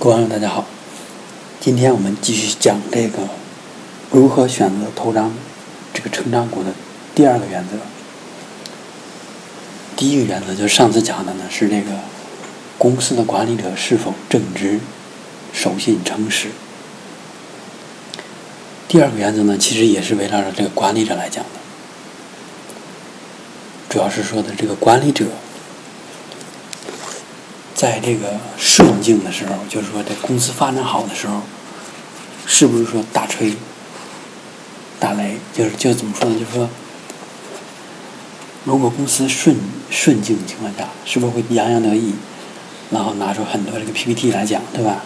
各位网友大家好，今天我们继续讲这个如何选择投张这个成长股的第二个原则。第一个原则就是上次讲的呢，是这个公司的管理者是否正直、守信、诚实。第二个原则呢，其实也是围绕着这个管理者来讲的，主要是说的这个管理者。在这个顺境的时候，就是说，这公司发展好的时候，是不是说大吹、大雷？就是就怎么说呢？就是说，如果公司顺顺境的情况下，是不是会洋洋得意，然后拿出很多这个 PPT 来讲，对吧？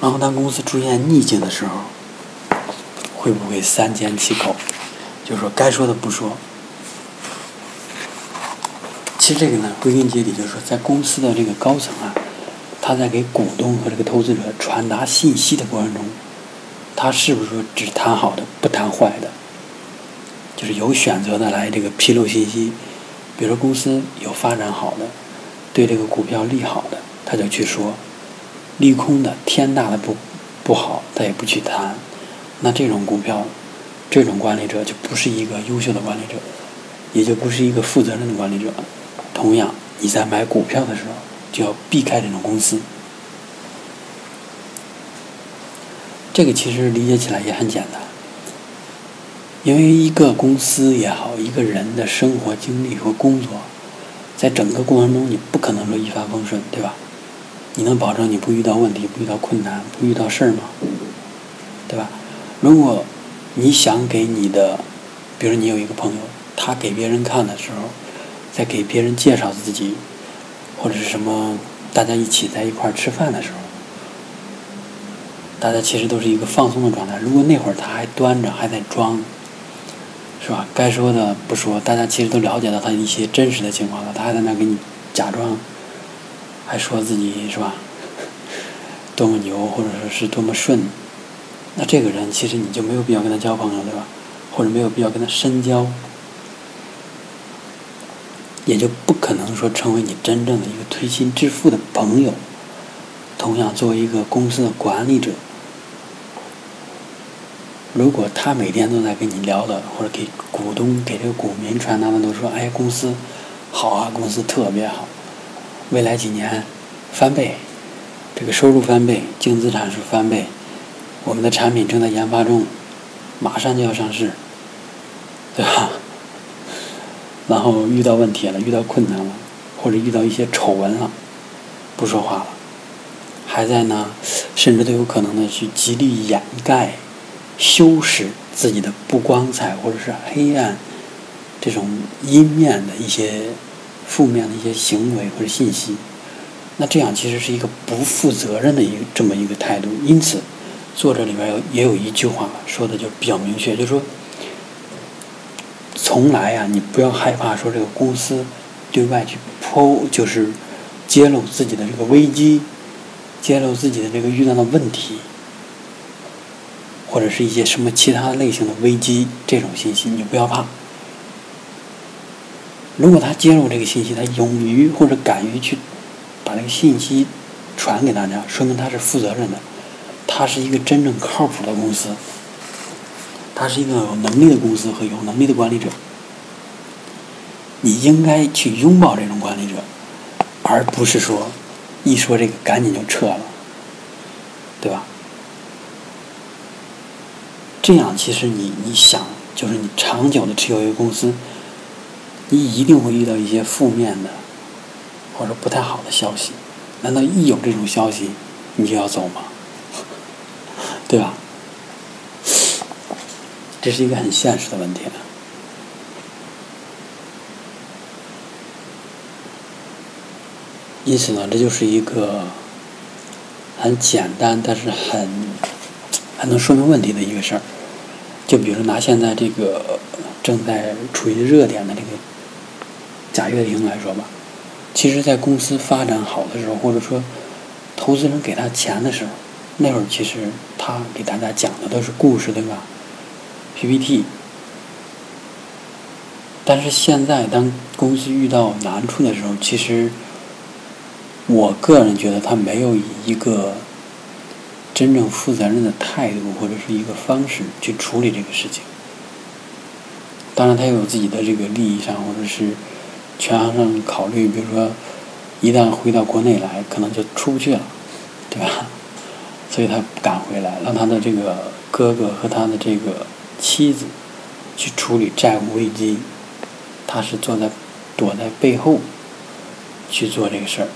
然后当公司出现逆境的时候，会不会三缄其口？就是说，该说的不说。其实这个呢，归根结底就是说，在公司的这个高层啊，他在给股东和这个投资者传达信息的过程中，他是不是说只谈好的，不谈坏的？就是有选择的来这个披露信息，比如说公司有发展好的，对这个股票利好的，他就去说；利空的、天大的不不好，他也不去谈。那这种股票，这种管理者就不是一个优秀的管理者，也就不是一个负责任的管理者。同样，你在买股票的时候，就要避开这种公司。这个其实理解起来也很简单，因为一个公司也好，一个人的生活经历和工作，在整个过程中，你不可能说一帆风顺，对吧？你能保证你不遇到问题、不遇到困难、不遇到事儿吗？对吧？如果你想给你的，比如你有一个朋友，他给别人看的时候。在给别人介绍自己，或者是什么，大家一起在一块儿吃饭的时候，大家其实都是一个放松的状态。如果那会儿他还端着，还在装，是吧？该说的不说，大家其实都了解到他一些真实的情况了，他还在那给你假装，还说自己是吧？多么牛，或者说是多么顺，那这个人其实你就没有必要跟他交朋友，对吧？或者没有必要跟他深交。也就不可能说成为你真正的一个推心置腹的朋友。同样，作为一个公司的管理者，如果他每天都在跟你聊的，或者给股东、给这个股民传达的都说：“哎，公司好啊，公司特别好，未来几年翻倍，这个收入翻倍，净资产是翻倍，我们的产品正在研发中，马上就要上市，对吧？”然后遇到问题了，遇到困难了，或者遇到一些丑闻了，不说话了，还在呢，甚至都有可能呢去极力掩盖、修饰自己的不光彩或者是黑暗这种阴面的一些负面的一些行为或者信息。那这样其实是一个不负责任的一个这么一个态度。因此，作者里边有也有一句话说的就比较明确，就是说。从来呀，你不要害怕说这个公司对外去抛，就是揭露自己的这个危机，揭露自己的这个遇到的问题，或者是一些什么其他类型的危机这种信息，你不要怕。如果他揭露这个信息，他勇于或者敢于去把这个信息传给大家，说明他是负责任的，他是一个真正靠谱的公司。他是一个有能力的公司和有能力的管理者，你应该去拥抱这种管理者，而不是说一说这个赶紧就撤了，对吧？这样其实你你想，就是你长久的持有一个公司，你一定会遇到一些负面的或者不太好的消息。难道一有这种消息，你就要走吗？对吧？这是一个很现实的问题了。因此呢，这就是一个很简单，但是很很能说明问题的一个事儿。就比如拿现在这个正在处于热点的这个贾跃亭来说吧，其实，在公司发展好的时候，或者说投资人给他钱的时候，那会儿其实他给大家讲的都是故事，对吧？PPT，但是现在当公司遇到难处的时候，其实我个人觉得他没有以一个真正负责任的态度或者是一个方式去处理这个事情。当然，他有自己的这个利益上或者是权衡上考虑，比如说一旦回到国内来，可能就出不去了，对吧？所以他不敢回来，让他的这个哥哥和他的这个妻子去处理债务危机，他是坐在躲在背后去做这个事儿。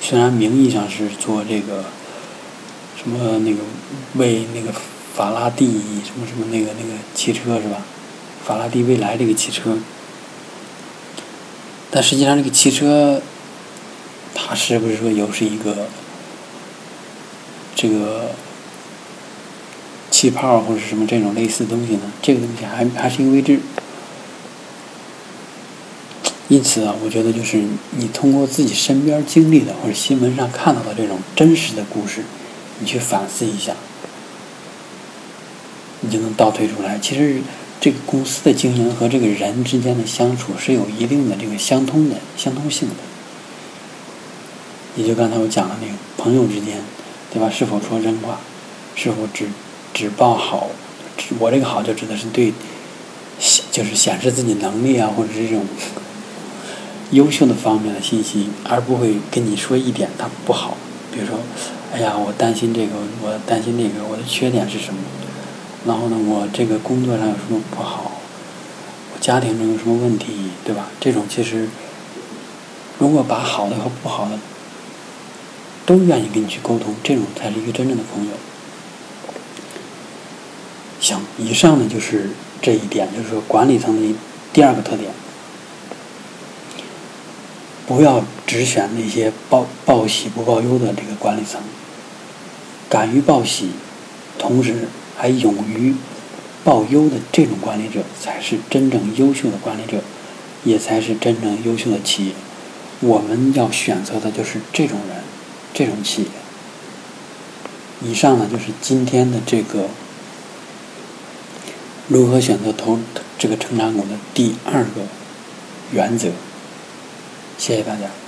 虽然名义上是做这个什么那个为那个法拉第什么什么那个那个汽车是吧？法拉第未来这个汽车，但实际上这个汽车，它是不是说又是一个这个气泡或者什么这种类似东西呢？这个东西还还是一个未知。因此啊，我觉得就是你通过自己身边经历的或者新闻上看到的这种真实的故事，你去反思一下，你就能倒推出来。其实这个公司的经营和这个人之间的相处是有一定的这个相通的相通性的。也就刚才我讲的那个朋友之间，对吧？是否说真话？是否只只报好？我这个好就指的是对，就是显示自己能力啊，或者是这种。优秀的方面的信息，而不会跟你说一点他不好。比如说，哎呀，我担心这个，我担心那个，我的缺点是什么？然后呢，我这个工作上有什么不好？我家庭中有什么问题，对吧？这种其实，如果把好的和不好的都愿意跟你去沟通，这种才是一个真正的朋友。行，以上呢就是这一点，就是说管理层的第二个特点。不要只选那些报报喜不报忧的这个管理层，敢于报喜，同时还勇于报忧的这种管理者，才是真正优秀的管理者，也才是真正优秀的企业。我们要选择的就是这种人，这种企业。以上呢，就是今天的这个如何选择投这个成长股的第二个原则。谢谢大家。